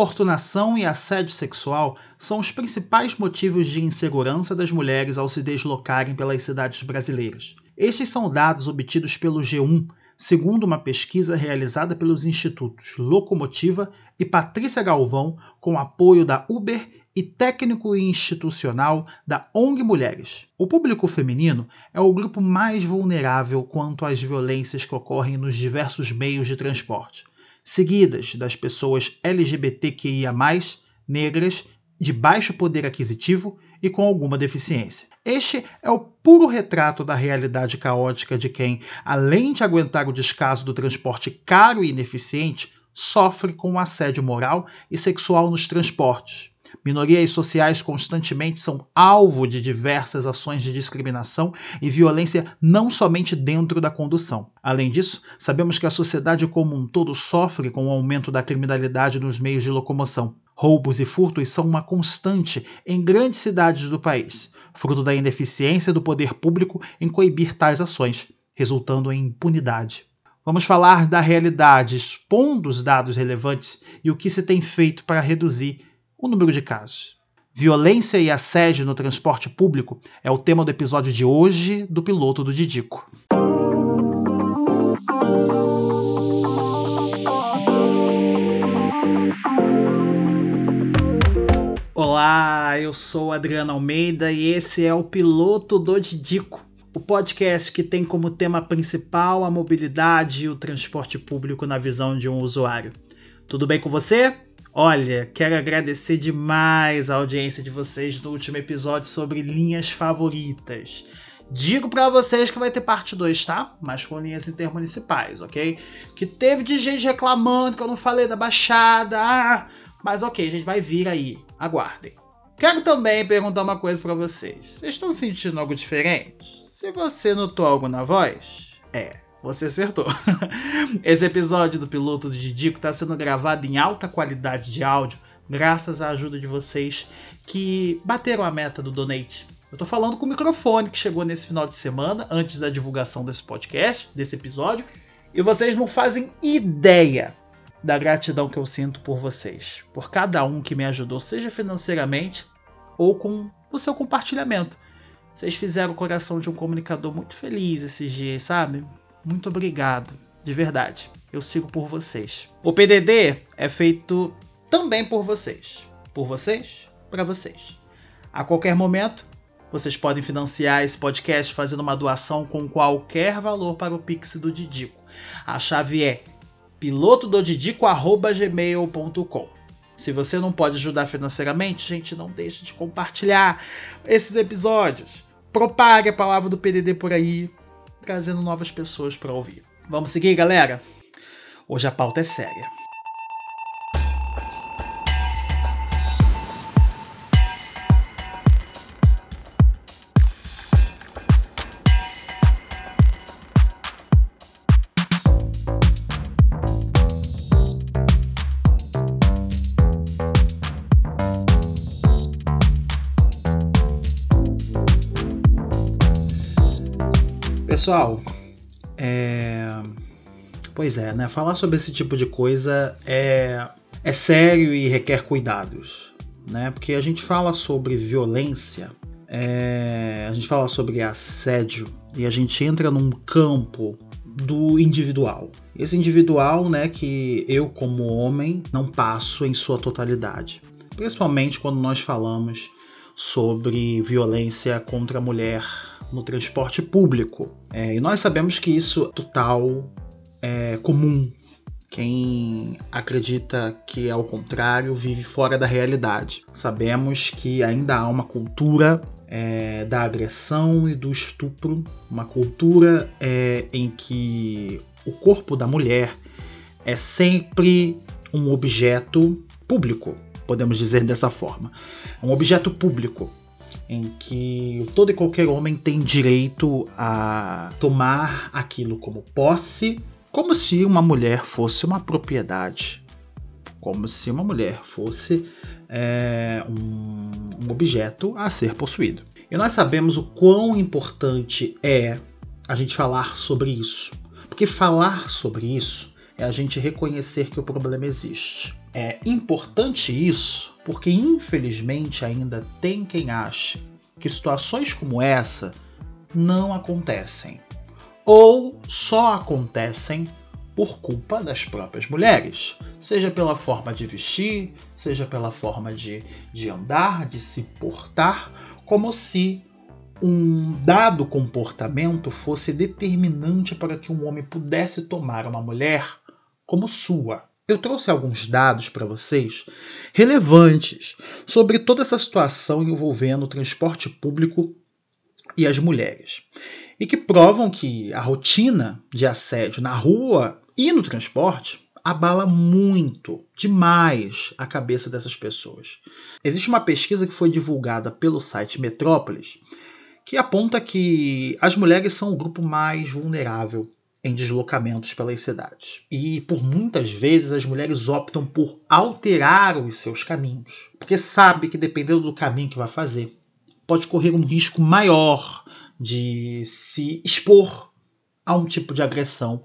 importunação e assédio sexual são os principais motivos de insegurança das mulheres ao se deslocarem pelas cidades brasileiras. Estes são dados obtidos pelo G1, segundo uma pesquisa realizada pelos institutos Locomotiva e Patrícia Galvão, com apoio da Uber e técnico institucional da ONG Mulheres. O público feminino é o grupo mais vulnerável quanto às violências que ocorrem nos diversos meios de transporte, seguidas das pessoas LGBTQIA, negras, de baixo poder aquisitivo e com alguma deficiência. Este é o puro retrato da realidade caótica de quem, além de aguentar o descaso do transporte caro e ineficiente, sofre com assédio moral e sexual nos transportes, Minorias sociais constantemente são alvo de diversas ações de discriminação e violência não somente dentro da condução. Além disso, sabemos que a sociedade como um todo sofre com o aumento da criminalidade nos meios de locomoção. Roubos e furtos são uma constante em grandes cidades do país, fruto da ineficiência do poder público em coibir tais ações, resultando em impunidade. Vamos falar da realidade, expondo os dados relevantes e o que se tem feito para reduzir o número de casos. Violência e assédio no transporte público é o tema do episódio de hoje do piloto do Didico. Olá, eu sou Adriano Almeida e esse é o piloto do Didico, o podcast que tem como tema principal a mobilidade e o transporte público na visão de um usuário. Tudo bem com você? Olha, quero agradecer demais a audiência de vocês no último episódio sobre linhas favoritas. Digo para vocês que vai ter parte 2, tá? Mas com linhas intermunicipais, ok? Que teve de gente reclamando que eu não falei da Baixada. Ah, mas ok, a gente vai vir aí. Aguardem. Quero também perguntar uma coisa para vocês. Vocês estão sentindo algo diferente? Se você notou algo na voz, é, você acertou. Esse episódio do piloto do Didico está sendo gravado em alta qualidade de áudio, graças à ajuda de vocês que bateram a meta do donate. Eu estou falando com o microfone que chegou nesse final de semana, antes da divulgação desse podcast, desse episódio, e vocês não fazem ideia da gratidão que eu sinto por vocês, por cada um que me ajudou, seja financeiramente ou com o seu compartilhamento. Vocês fizeram o coração de um comunicador muito feliz esses dias, sabe? Muito obrigado, de verdade. Eu sigo por vocês. O PDD é feito também por vocês. Por vocês, para vocês. A qualquer momento, vocês podem financiar esse podcast fazendo uma doação com qualquer valor para o Pix do Didico. A chave é pilotododidico.gmail.com Se você não pode ajudar financeiramente, gente, não deixe de compartilhar esses episódios. Propague a palavra do PDD por aí trazendo novas pessoas para ouvir. Vamos seguir, galera? Hoje a pauta é séria. Pessoal, é... pois é, né? Falar sobre esse tipo de coisa é, é sério e requer cuidados, né? Porque a gente fala sobre violência, é... a gente fala sobre assédio e a gente entra num campo do individual. Esse individual, né, que eu como homem não passo em sua totalidade, principalmente quando nós falamos sobre violência contra a mulher no transporte público. É, e nós sabemos que isso é total é comum. Quem acredita que é o contrário vive fora da realidade. Sabemos que ainda há uma cultura é, da agressão e do estupro, uma cultura é, em que o corpo da mulher é sempre um objeto público, podemos dizer dessa forma. Um objeto público em que todo e qualquer homem tem direito a tomar aquilo como posse, como se uma mulher fosse uma propriedade, como se uma mulher fosse é, um, um objeto a ser possuído. E nós sabemos o quão importante é a gente falar sobre isso, porque falar sobre isso é a gente reconhecer que o problema existe. É importante isso porque, infelizmente, ainda tem quem ache que situações como essa não acontecem ou só acontecem por culpa das próprias mulheres, seja pela forma de vestir, seja pela forma de, de andar, de se portar, como se um dado comportamento fosse determinante para que um homem pudesse tomar uma mulher como sua. Eu trouxe alguns dados para vocês relevantes sobre toda essa situação envolvendo o transporte público e as mulheres, e que provam que a rotina de assédio na rua e no transporte abala muito, demais, a cabeça dessas pessoas. Existe uma pesquisa que foi divulgada pelo site Metrópolis que aponta que as mulheres são o grupo mais vulnerável em deslocamentos pelas cidades. E por muitas vezes as mulheres optam por alterar os seus caminhos, porque sabe que dependendo do caminho que vai fazer, pode correr um risco maior de se expor a um tipo de agressão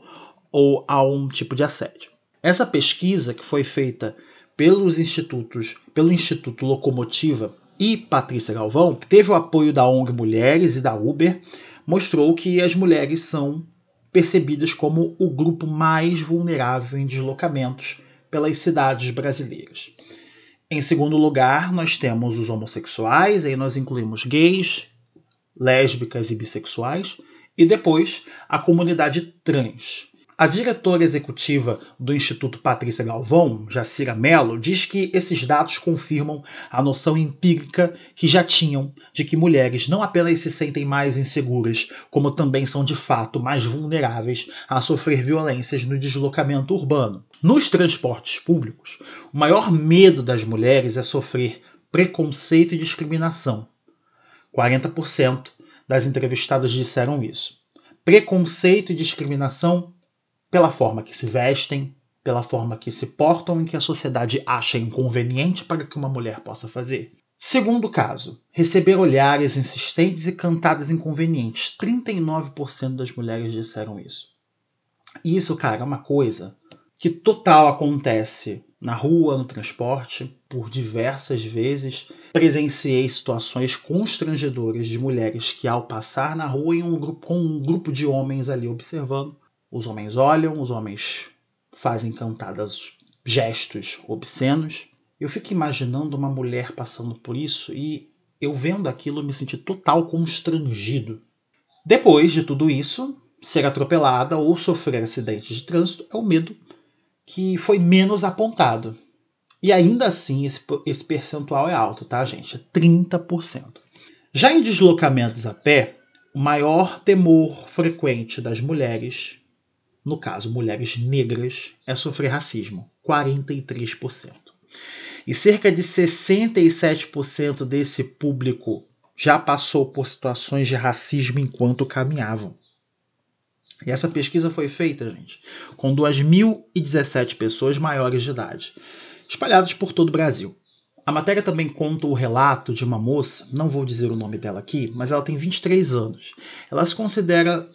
ou a um tipo de assédio. Essa pesquisa que foi feita pelos institutos, pelo Instituto Locomotiva e Patrícia Galvão, teve o apoio da ONG Mulheres e da Uber, mostrou que as mulheres são percebidas como o grupo mais vulnerável em deslocamentos pelas cidades brasileiras. Em segundo lugar, nós temos os homossexuais, aí nós incluímos gays, lésbicas e bissexuais, e depois a comunidade trans. A diretora executiva do Instituto Patrícia Galvão, Jacira Mello, diz que esses dados confirmam a noção empírica que já tinham de que mulheres não apenas se sentem mais inseguras, como também são de fato mais vulneráveis a sofrer violências no deslocamento urbano. Nos transportes públicos, o maior medo das mulheres é sofrer preconceito e discriminação. 40% das entrevistadas disseram isso. Preconceito e discriminação pela forma que se vestem, pela forma que se portam e que a sociedade acha inconveniente para que uma mulher possa fazer. Segundo caso, receber olhares insistentes e cantadas inconvenientes. 39% das mulheres disseram isso. E isso, cara, é uma coisa que total acontece na rua, no transporte, por diversas vezes. Presenciei situações constrangedoras de mulheres que, ao passar na rua, em um grupo, com um grupo de homens ali observando, os homens olham, os homens fazem cantadas gestos obscenos. Eu fico imaginando uma mulher passando por isso e eu vendo aquilo me senti total constrangido. Depois de tudo isso, ser atropelada ou sofrer acidentes de trânsito é o medo que foi menos apontado. E ainda assim, esse, esse percentual é alto, tá, gente? É 30%. Já em deslocamentos a pé, o maior temor frequente das mulheres no caso mulheres negras, é sofrer racismo, 43%. E cerca de 67% desse público já passou por situações de racismo enquanto caminhavam. E essa pesquisa foi feita, gente, com 2.017 pessoas maiores de idade, espalhadas por todo o Brasil. A matéria também conta o relato de uma moça, não vou dizer o nome dela aqui, mas ela tem 23 anos. Ela se considera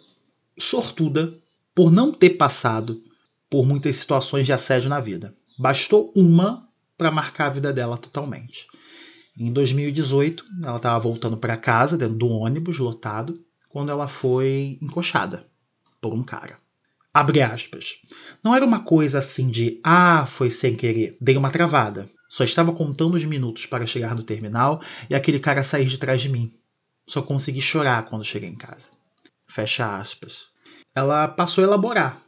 sortuda por não ter passado por muitas situações de assédio na vida. Bastou uma para marcar a vida dela totalmente. Em 2018, ela estava voltando para casa dentro do ônibus lotado quando ela foi encoxada por um cara. Abre aspas. Não era uma coisa assim de ah, foi sem querer, dei uma travada. Só estava contando os minutos para chegar no terminal e aquele cara sair de trás de mim. Só consegui chorar quando cheguei em casa. Fecha aspas ela passou a elaborar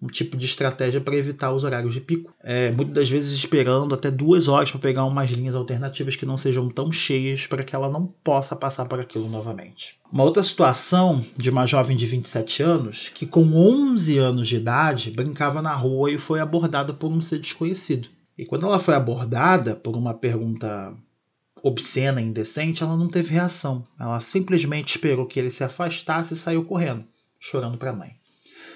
um tipo de estratégia para evitar os horários de pico. É, muitas das vezes esperando até duas horas para pegar umas linhas alternativas que não sejam tão cheias para que ela não possa passar por aquilo novamente. Uma outra situação de uma jovem de 27 anos que com 11 anos de idade brincava na rua e foi abordada por um ser desconhecido. E quando ela foi abordada por uma pergunta obscena indecente, ela não teve reação. Ela simplesmente esperou que ele se afastasse e saiu correndo chorando para a mãe.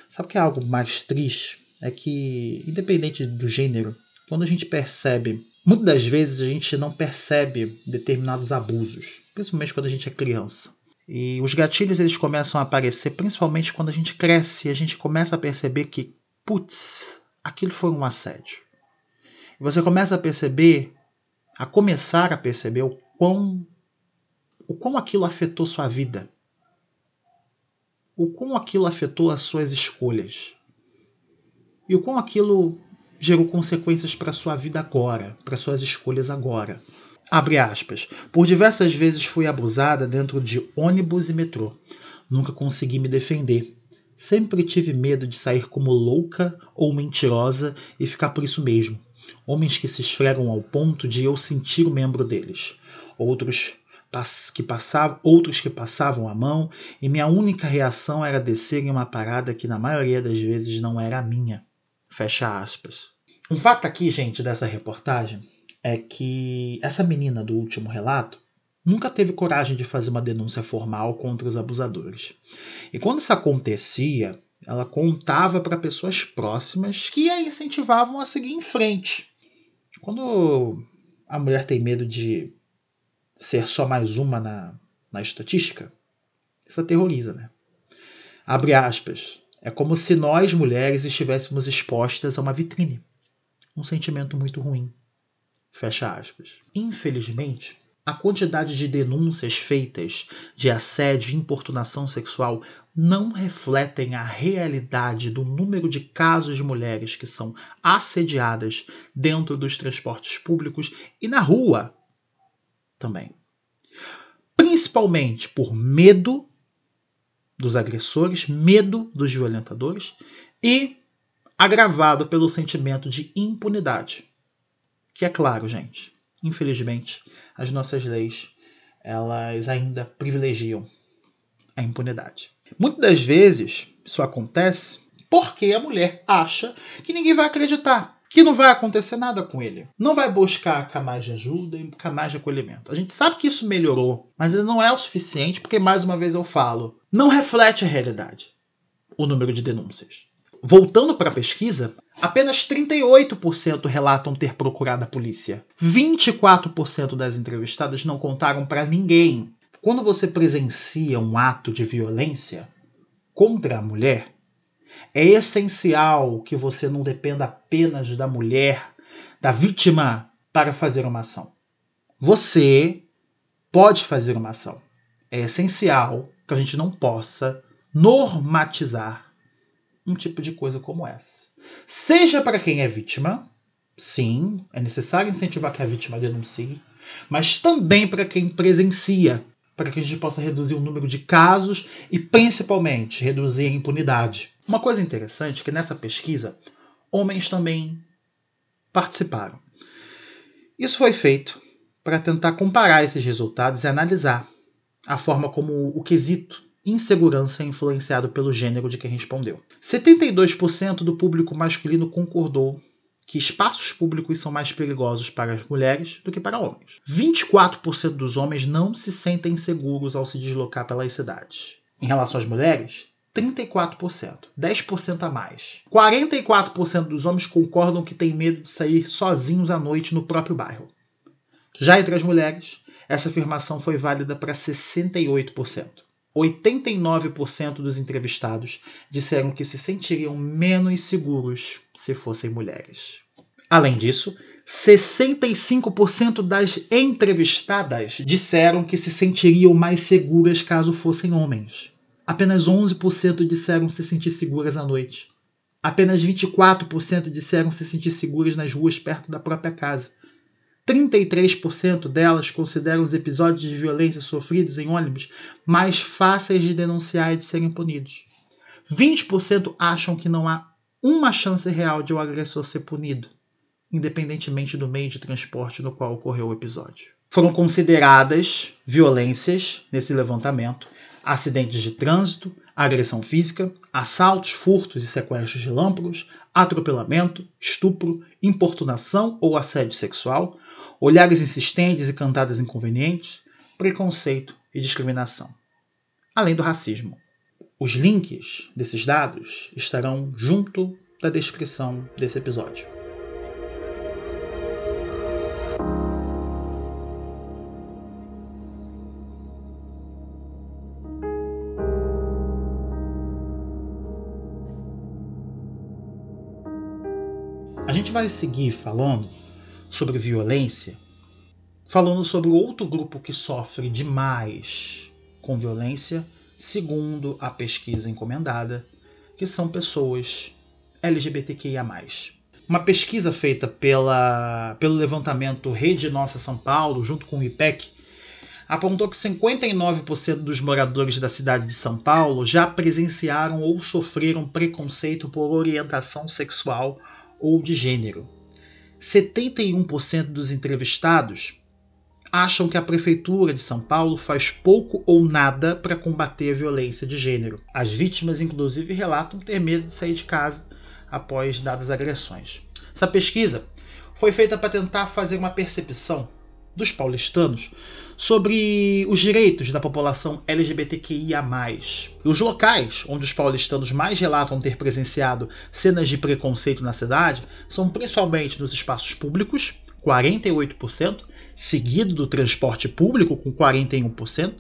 Sabe o que é algo mais triste? É que, independente do gênero, quando a gente percebe, muitas das vezes a gente não percebe determinados abusos, principalmente quando a gente é criança. E os gatilhos eles começam a aparecer principalmente quando a gente cresce e a gente começa a perceber que, putz, aquilo foi um assédio. você começa a perceber, a começar a perceber o quão, o quão aquilo afetou sua vida. O quão aquilo afetou as suas escolhas. E o quão aquilo gerou consequências para sua vida agora, para suas escolhas agora. Abre aspas. Por diversas vezes fui abusada dentro de ônibus e metrô. Nunca consegui me defender. Sempre tive medo de sair como louca ou mentirosa e ficar por isso mesmo. Homens que se esfregam ao ponto de eu sentir o membro deles. Outros que passavam, outros que passavam a mão e minha única reação era descer em uma parada que na maioria das vezes não era a minha. Fecha aspas. Um fato aqui, gente, dessa reportagem é que essa menina do último relato nunca teve coragem de fazer uma denúncia formal contra os abusadores. E quando isso acontecia, ela contava para pessoas próximas que a incentivavam a seguir em frente. Quando a mulher tem medo de ser só mais uma na, na estatística, isso aterroriza, né? Abre aspas. É como se nós, mulheres, estivéssemos expostas a uma vitrine. Um sentimento muito ruim. Fecha aspas. Infelizmente, a quantidade de denúncias feitas de assédio e importunação sexual não refletem a realidade do número de casos de mulheres que são assediadas dentro dos transportes públicos e na rua também. Principalmente por medo dos agressores, medo dos violentadores e agravado pelo sentimento de impunidade que é claro, gente, infelizmente, as nossas leis elas ainda privilegiam a impunidade. Muitas das vezes isso acontece porque a mulher acha que ninguém vai acreditar, que não vai acontecer nada com ele. Não vai buscar canais de ajuda e canais de acolhimento. A gente sabe que isso melhorou, mas ainda não é o suficiente porque, mais uma vez eu falo, não reflete a realidade o número de denúncias. Voltando para a pesquisa, apenas 38% relatam ter procurado a polícia. 24% das entrevistadas não contaram para ninguém. Quando você presencia um ato de violência contra a mulher, é essencial que você não dependa apenas da mulher, da vítima, para fazer uma ação. Você pode fazer uma ação. É essencial que a gente não possa normatizar um tipo de coisa como essa. Seja para quem é vítima, sim, é necessário incentivar que a vítima denuncie, mas também para quem presencia, para que a gente possa reduzir o número de casos e principalmente reduzir a impunidade. Uma coisa interessante é que nessa pesquisa homens também participaram. Isso foi feito para tentar comparar esses resultados e analisar a forma como o quesito insegurança influenciado pelo gênero de quem respondeu. 72% do público masculino concordou que espaços públicos são mais perigosos para as mulheres do que para homens. 24% dos homens não se sentem seguros ao se deslocar pelas cidades. Em relação às mulheres, 34%, 10% a mais. 44% dos homens concordam que têm medo de sair sozinhos à noite no próprio bairro. Já entre as mulheres, essa afirmação foi válida para 68%. 89% dos entrevistados disseram que se sentiriam menos seguros se fossem mulheres. Além disso, 65% das entrevistadas disseram que se sentiriam mais seguras caso fossem homens. Apenas 11% disseram se sentir seguras à noite. Apenas 24% disseram se sentir seguras nas ruas perto da própria casa. 33% delas consideram os episódios de violência sofridos em ônibus mais fáceis de denunciar e de serem punidos. 20% acham que não há uma chance real de o agressor ser punido, independentemente do meio de transporte no qual ocorreu o episódio. Foram consideradas violências nesse levantamento acidentes de trânsito, agressão física, assaltos, furtos e sequestros relâmpagos, atropelamento, estupro, importunação ou assédio sexual, olhares insistentes e cantadas inconvenientes, preconceito e discriminação, além do racismo. Os links desses dados estarão junto da descrição desse episódio. Vai seguir falando sobre violência, falando sobre outro grupo que sofre demais com violência, segundo a pesquisa encomendada, que são pessoas LGBTQIA. Uma pesquisa feita pela, pelo levantamento Rede Nossa São Paulo, junto com o IPEC, apontou que 59% dos moradores da cidade de São Paulo já presenciaram ou sofreram preconceito por orientação sexual ou de gênero. 71% dos entrevistados acham que a prefeitura de São Paulo faz pouco ou nada para combater a violência de gênero. As vítimas, inclusive, relatam ter medo de sair de casa após dadas agressões. Essa pesquisa foi feita para tentar fazer uma percepção dos paulistanos sobre os direitos da população LGBTQIA. E os locais onde os paulistanos mais relatam ter presenciado cenas de preconceito na cidade são principalmente nos espaços públicos, 48%, seguido do transporte público, com 41%,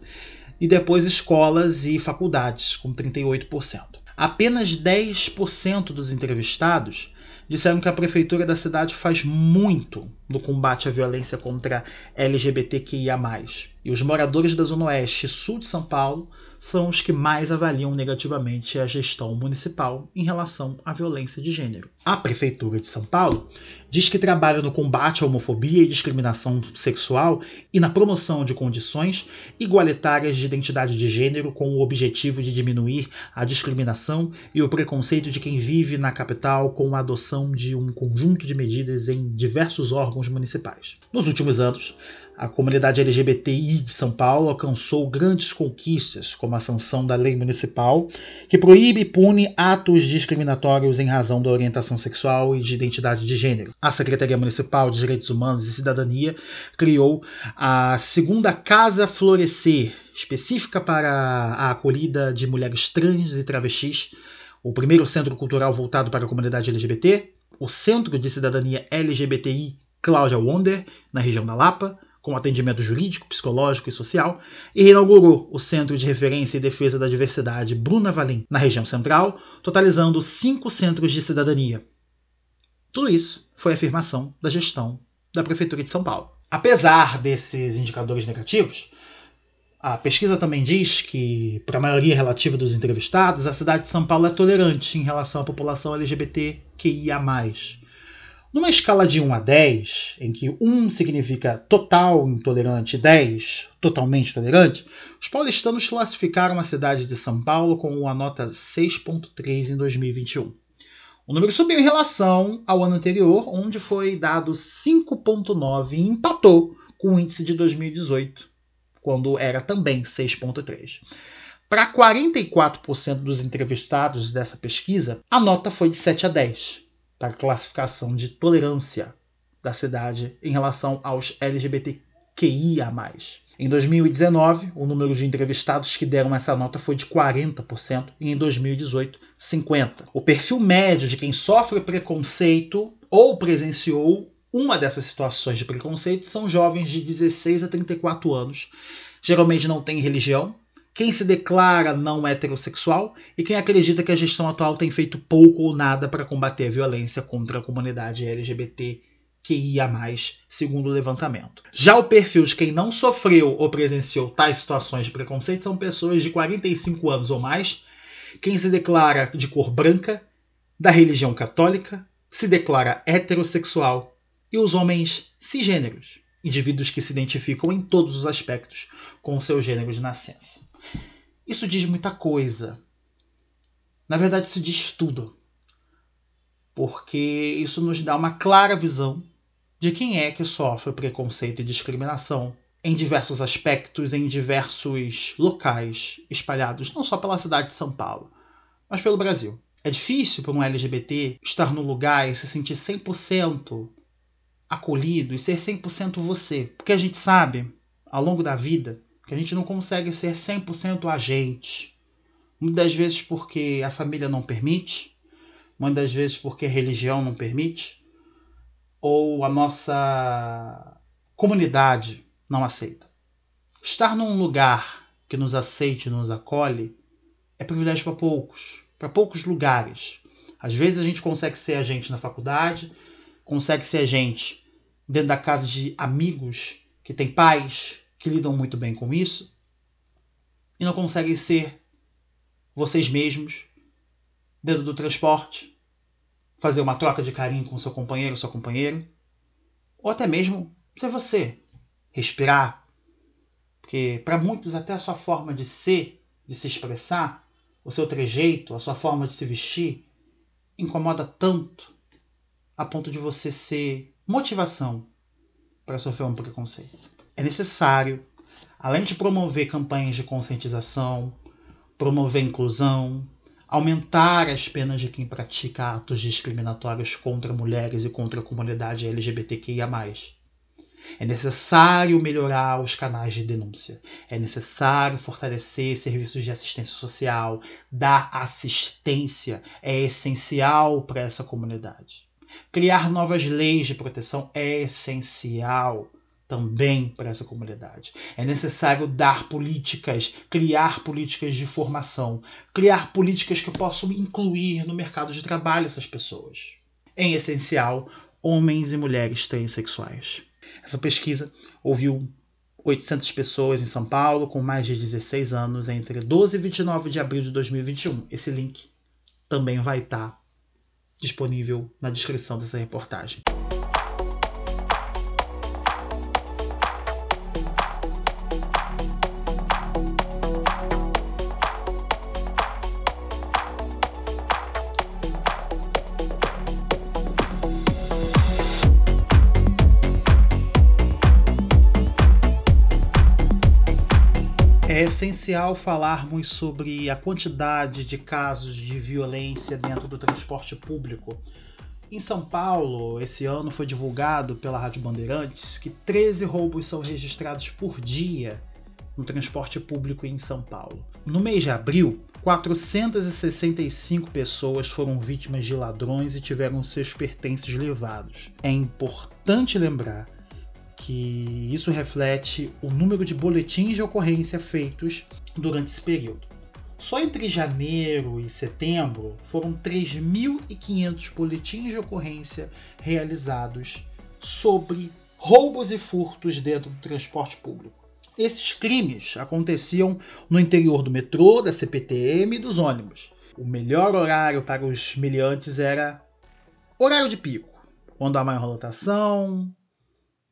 e depois escolas e faculdades, com 38%. Apenas 10% dos entrevistados disseram que a prefeitura da cidade faz muito no combate à violência contra LGBTQIA. E os moradores da Zona Oeste e Sul de São Paulo são os que mais avaliam negativamente a gestão municipal em relação à violência de gênero. A Prefeitura de São Paulo diz que trabalha no combate à homofobia e discriminação sexual e na promoção de condições igualitárias de identidade de gênero com o objetivo de diminuir a discriminação e o preconceito de quem vive na capital com a adoção de um conjunto de medidas em diversos órgãos municipais. Nos últimos anos, a comunidade LGBTI de São Paulo alcançou grandes conquistas, como a sanção da lei municipal, que proíbe e pune atos discriminatórios em razão da orientação sexual e de identidade de gênero. A Secretaria Municipal de Direitos Humanos e Cidadania criou a segunda Casa Florescer, específica para a acolhida de mulheres trans e travestis, o primeiro centro cultural voltado para a comunidade LGBT, o Centro de Cidadania LGBTI Cláudia Wonder, na região da Lapa, com atendimento jurídico, psicológico e social, e inaugurou o Centro de Referência e Defesa da Diversidade Bruna Valim, na região central, totalizando cinco centros de cidadania. Tudo isso foi afirmação da gestão da Prefeitura de São Paulo. Apesar desses indicadores negativos, a pesquisa também diz que, para a maioria relativa dos entrevistados, a cidade de São Paulo é tolerante em relação à população LGBTQIA. Numa escala de 1 a 10, em que 1 significa total intolerante e 10 totalmente tolerante, os paulistanos classificaram a cidade de São Paulo com a nota 6.3 em 2021. O número subiu em relação ao ano anterior, onde foi dado 5.9 e empatou com o índice de 2018, quando era também 6.3. Para 44% dos entrevistados dessa pesquisa, a nota foi de 7 a 10 para a classificação de tolerância da cidade em relação aos LGBTQIA. Em 2019, o número de entrevistados que deram essa nota foi de 40% e em 2018, 50%. O perfil médio de quem sofre preconceito ou presenciou uma dessas situações de preconceito são jovens de 16 a 34 anos. Geralmente não têm religião, quem se declara não heterossexual e quem acredita que a gestão atual tem feito pouco ou nada para combater a violência contra a comunidade LGBT que ia mais, segundo o levantamento. Já o perfil de quem não sofreu ou presenciou tais situações de preconceito são pessoas de 45 anos ou mais, quem se declara de cor branca, da religião católica, se declara heterossexual e os homens cisgêneros, indivíduos que se identificam em todos os aspectos com seu gênero de nascença. Isso diz muita coisa. Na verdade, isso diz tudo. Porque isso nos dá uma clara visão de quem é que sofre preconceito e discriminação em diversos aspectos, em diversos locais espalhados, não só pela cidade de São Paulo, mas pelo Brasil. É difícil para um LGBT estar num lugar e se sentir 100% acolhido e ser 100% você, porque a gente sabe, ao longo da vida, que a gente não consegue ser 100% a gente. Muitas vezes porque a família não permite, muitas vezes porque a religião não permite, ou a nossa comunidade não aceita. Estar num lugar que nos aceite e nos acolhe é privilégio para poucos, para poucos lugares. Às vezes a gente consegue ser a gente na faculdade, consegue ser a gente dentro da casa de amigos que têm pais que lidam muito bem com isso e não conseguem ser vocês mesmos dentro do transporte, fazer uma troca de carinho com seu companheiro ou sua companheira, ou até mesmo ser você, respirar, porque para muitos até a sua forma de ser, de se expressar, o seu trejeito, a sua forma de se vestir incomoda tanto a ponto de você ser motivação para sofrer um preconceito. É necessário, além de promover campanhas de conscientização, promover inclusão, aumentar as penas de quem pratica atos discriminatórios contra mulheres e contra a comunidade LGBTQIA. É necessário melhorar os canais de denúncia. É necessário fortalecer serviços de assistência social. Dar assistência é essencial para essa comunidade. Criar novas leis de proteção é essencial também para essa comunidade. É necessário dar políticas, criar políticas de formação, criar políticas que possam incluir no mercado de trabalho essas pessoas. Em essencial, homens e mulheres transexuais. Essa pesquisa ouviu 800 pessoas em São Paulo com mais de 16 anos entre 12 e 29 de abril de 2021. Esse link também vai estar disponível na descrição dessa reportagem. Essencial falarmos sobre a quantidade de casos de violência dentro do transporte público. Em São Paulo, esse ano foi divulgado pela Rádio Bandeirantes que 13 roubos são registrados por dia no transporte público em São Paulo. No mês de abril, 465 pessoas foram vítimas de ladrões e tiveram seus pertences levados. É importante lembrar que isso reflete o número de boletins de ocorrência feitos durante esse período. Só entre janeiro e setembro foram 3.500 boletins de ocorrência realizados sobre roubos e furtos dentro do transporte público. Esses crimes aconteciam no interior do metrô, da CPTM e dos ônibus. O melhor horário para os meliantes era horário de pico, quando há maior lotação,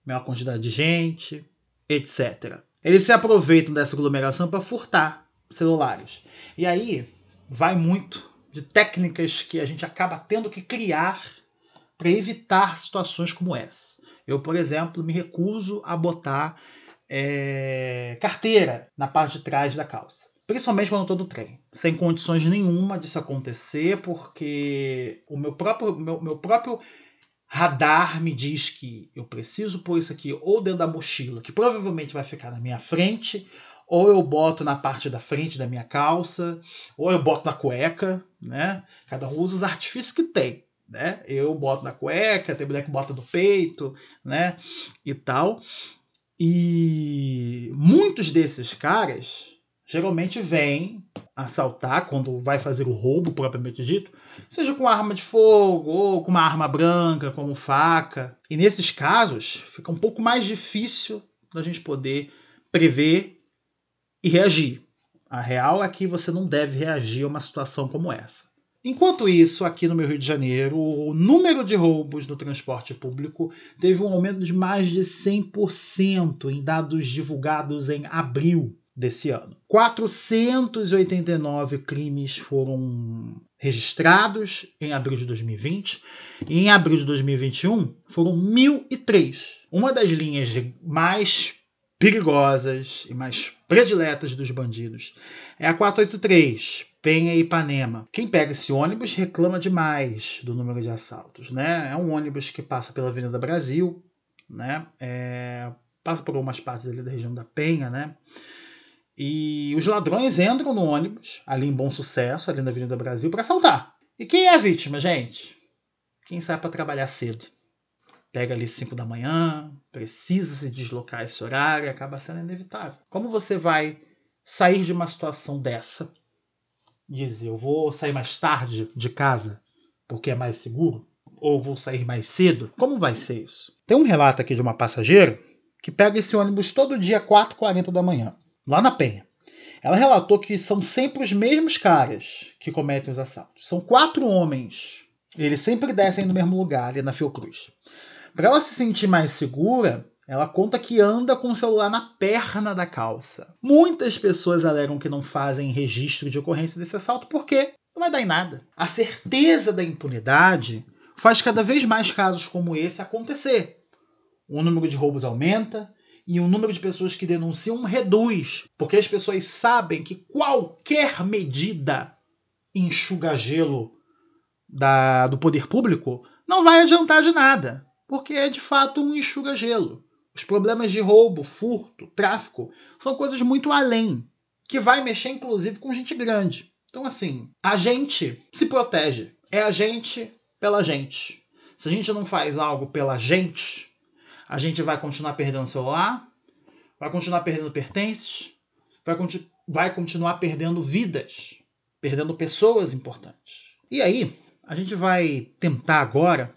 maior quantidade de gente, etc. Eles se aproveitam dessa aglomeração para furtar celulares. E aí vai muito de técnicas que a gente acaba tendo que criar para evitar situações como essa. Eu, por exemplo, me recuso a botar é, carteira na parte de trás da calça. Principalmente quando estou no trem. Sem condições nenhuma disso acontecer, porque o meu próprio, meu, meu próprio radar me diz que eu preciso pôr isso aqui ou dentro da mochila, que provavelmente vai ficar na minha frente, ou eu boto na parte da frente da minha calça, ou eu boto na cueca, né? Cada um usa os artifícios que tem, né? Eu boto na cueca, tem mulher que bota no peito, né? E tal. E muitos desses caras geralmente vêm assaltar quando vai fazer o roubo propriamente dito, seja com arma de fogo ou com uma arma branca, como faca. E nesses casos, fica um pouco mais difícil da gente poder prever e reagir. A real é que você não deve reagir a uma situação como essa. Enquanto isso, aqui no meu Rio de Janeiro, o número de roubos no transporte público teve um aumento de mais de 100% em dados divulgados em abril desse ano. 489 crimes foram registrados em abril de 2020 e em abril de 2021 foram 1.003. Uma das linhas mais perigosas e mais prediletas dos bandidos é a 483, Penha e Ipanema. Quem pega esse ônibus reclama demais do número de assaltos, né? É um ônibus que passa pela Avenida Brasil, né? É, passa por algumas partes ali da região da Penha, né? E os ladrões entram no ônibus, ali em Bom Sucesso, ali na Avenida Brasil, para assaltar. E quem é a vítima, gente? Quem sai para trabalhar cedo. Pega ali 5 da manhã, precisa se deslocar esse horário acaba sendo inevitável. Como você vai sair de uma situação dessa? Dizer, eu vou sair mais tarde de casa porque é mais seguro? ou vou sair mais cedo? Como vai ser isso? Tem um relato aqui de uma passageira que pega esse ônibus todo dia 4h40 da manhã, lá na Penha. Ela relatou que são sempre os mesmos caras que cometem os assaltos. São quatro homens. Eles sempre descem no mesmo lugar, ali na Fiocruz. Para ela se sentir mais segura, ela conta que anda com o celular na perna da calça. Muitas pessoas alegam que não fazem registro de ocorrência desse assalto porque não vai dar em nada. A certeza da impunidade faz cada vez mais casos como esse acontecer. O número de roubos aumenta, e o número de pessoas que denunciam reduz, porque as pessoas sabem que qualquer medida enxuga gelo da, do poder público não vai adiantar de nada, porque é de fato um enxuga gelo. Os problemas de roubo, furto, tráfico são coisas muito além, que vai mexer inclusive com gente grande. Então assim, a gente se protege, é a gente pela gente. Se a gente não faz algo pela gente, a gente vai continuar perdendo celular, vai continuar perdendo pertences, vai, vai continuar perdendo vidas, perdendo pessoas importantes. E aí, a gente vai tentar agora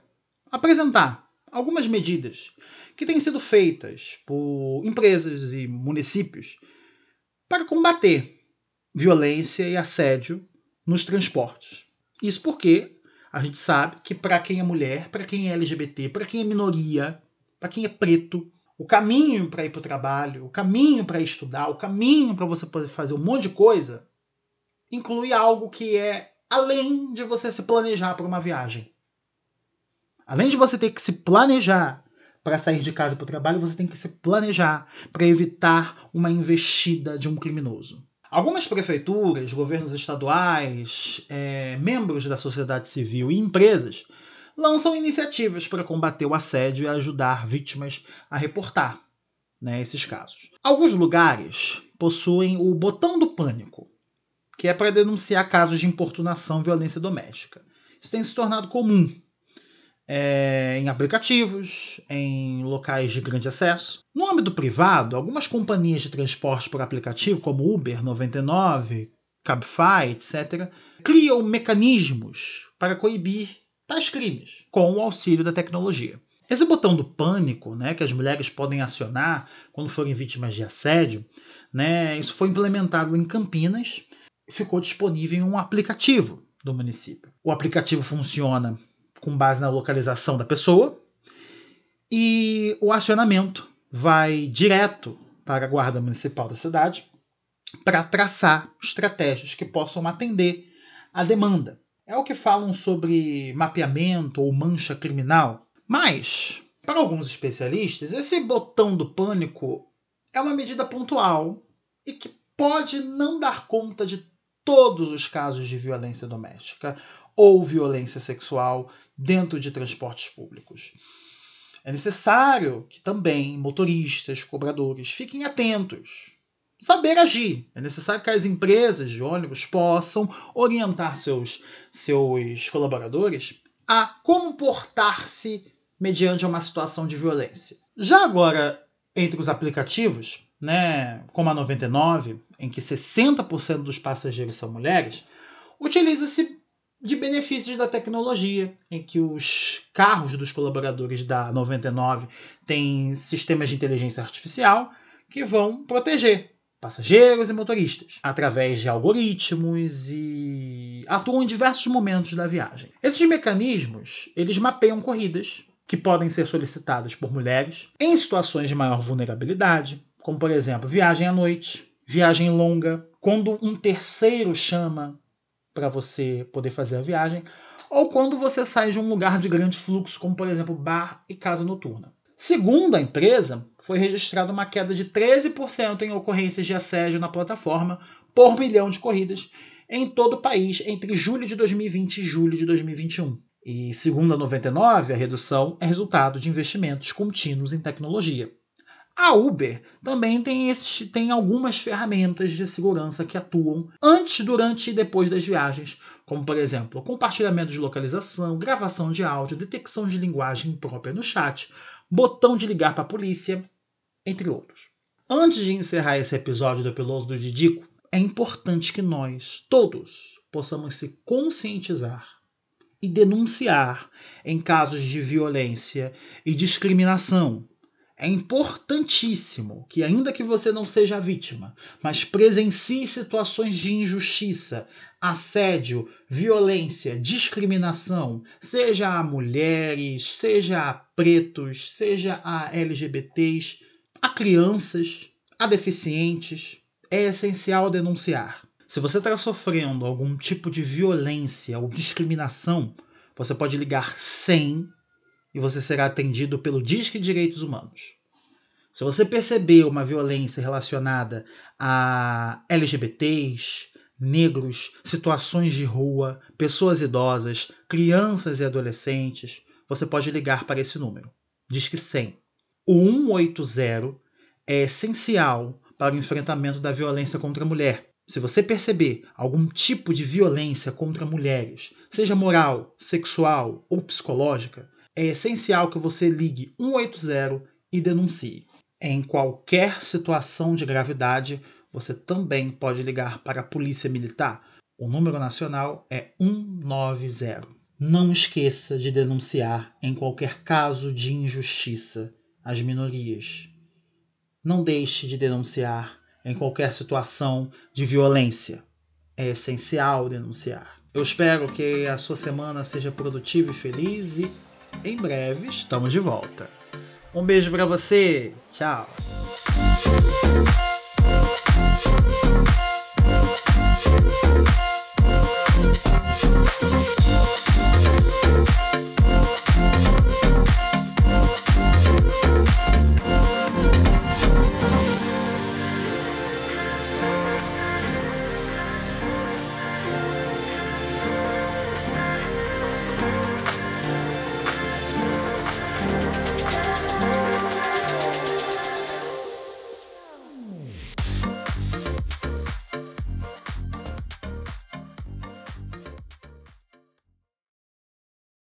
apresentar algumas medidas que têm sido feitas por empresas e municípios para combater violência e assédio nos transportes. Isso porque a gente sabe que para quem é mulher, para quem é LGBT, para quem é minoria, para quem é preto, o caminho para ir para o trabalho, o caminho para estudar, o caminho para você poder fazer um monte de coisa, inclui algo que é além de você se planejar para uma viagem. Além de você ter que se planejar para sair de casa para o trabalho, você tem que se planejar para evitar uma investida de um criminoso. Algumas prefeituras, governos estaduais, é, membros da sociedade civil e empresas lançam iniciativas para combater o assédio e ajudar vítimas a reportar né, esses casos. Alguns lugares possuem o botão do pânico, que é para denunciar casos de importunação e violência doméstica. Isso tem se tornado comum é, em aplicativos, em locais de grande acesso. No âmbito privado, algumas companhias de transporte por aplicativo, como Uber 99, Cabify, etc., criam mecanismos para coibir tais crimes, com o auxílio da tecnologia. Esse botão do pânico, né, que as mulheres podem acionar quando forem vítimas de assédio, né, isso foi implementado em Campinas e ficou disponível em um aplicativo do município. O aplicativo funciona com base na localização da pessoa e o acionamento vai direto para a Guarda Municipal da cidade para traçar estratégias que possam atender à demanda é o que falam sobre mapeamento ou mancha criminal. Mas, para alguns especialistas, esse botão do pânico é uma medida pontual e que pode não dar conta de todos os casos de violência doméstica ou violência sexual dentro de transportes públicos. É necessário que também motoristas, cobradores fiquem atentos saber agir. É necessário que as empresas de ônibus possam orientar seus, seus colaboradores a como portar-se mediante uma situação de violência. Já agora, entre os aplicativos, né, como a 99, em que 60% dos passageiros são mulheres, utiliza-se de benefícios da tecnologia, em que os carros dos colaboradores da 99 têm sistemas de inteligência artificial que vão proteger passageiros e motoristas, através de algoritmos e atuam em diversos momentos da viagem. Esses mecanismos, eles mapeiam corridas que podem ser solicitadas por mulheres em situações de maior vulnerabilidade, como por exemplo, viagem à noite, viagem longa, quando um terceiro chama para você poder fazer a viagem, ou quando você sai de um lugar de grande fluxo, como por exemplo bar e casa noturna. Segundo a empresa, foi registrada uma queda de 13% em ocorrências de assédio na plataforma por milhão de corridas em todo o país entre julho de 2020 e julho de 2021. E segundo a 99, a redução é resultado de investimentos contínuos em tecnologia. A Uber também tem, tem algumas ferramentas de segurança que atuam antes, durante e depois das viagens, como por exemplo, compartilhamento de localização, gravação de áudio, detecção de linguagem própria no chat, botão de ligar para a polícia, entre outros. Antes de encerrar esse episódio do piloto do Didico, é importante que nós, todos, possamos se conscientizar e denunciar em casos de violência e discriminação. É importantíssimo que, ainda que você não seja vítima, mas presencie situações de injustiça, assédio, violência, discriminação, seja a mulheres, seja a pretos, seja a LGBTs, a crianças, a deficientes, é essencial denunciar. Se você está sofrendo algum tipo de violência ou discriminação, você pode ligar 100 e você será atendido pelo Disque Direitos Humanos. Se você perceber uma violência relacionada a LGBTs, negros, situações de rua, pessoas idosas, crianças e adolescentes, você pode ligar para esse número. Disque 100. O 180 é essencial para o enfrentamento da violência contra a mulher. Se você perceber algum tipo de violência contra mulheres, seja moral, sexual ou psicológica, é essencial que você ligue 180 e denuncie. Em qualquer situação de gravidade, você também pode ligar para a Polícia Militar. O número nacional é 190. Não esqueça de denunciar em qualquer caso de injustiça às minorias. Não deixe de denunciar em qualquer situação de violência. É essencial denunciar. Eu espero que a sua semana seja produtiva e feliz e em breve estamos de volta. Um beijo para você. Tchau.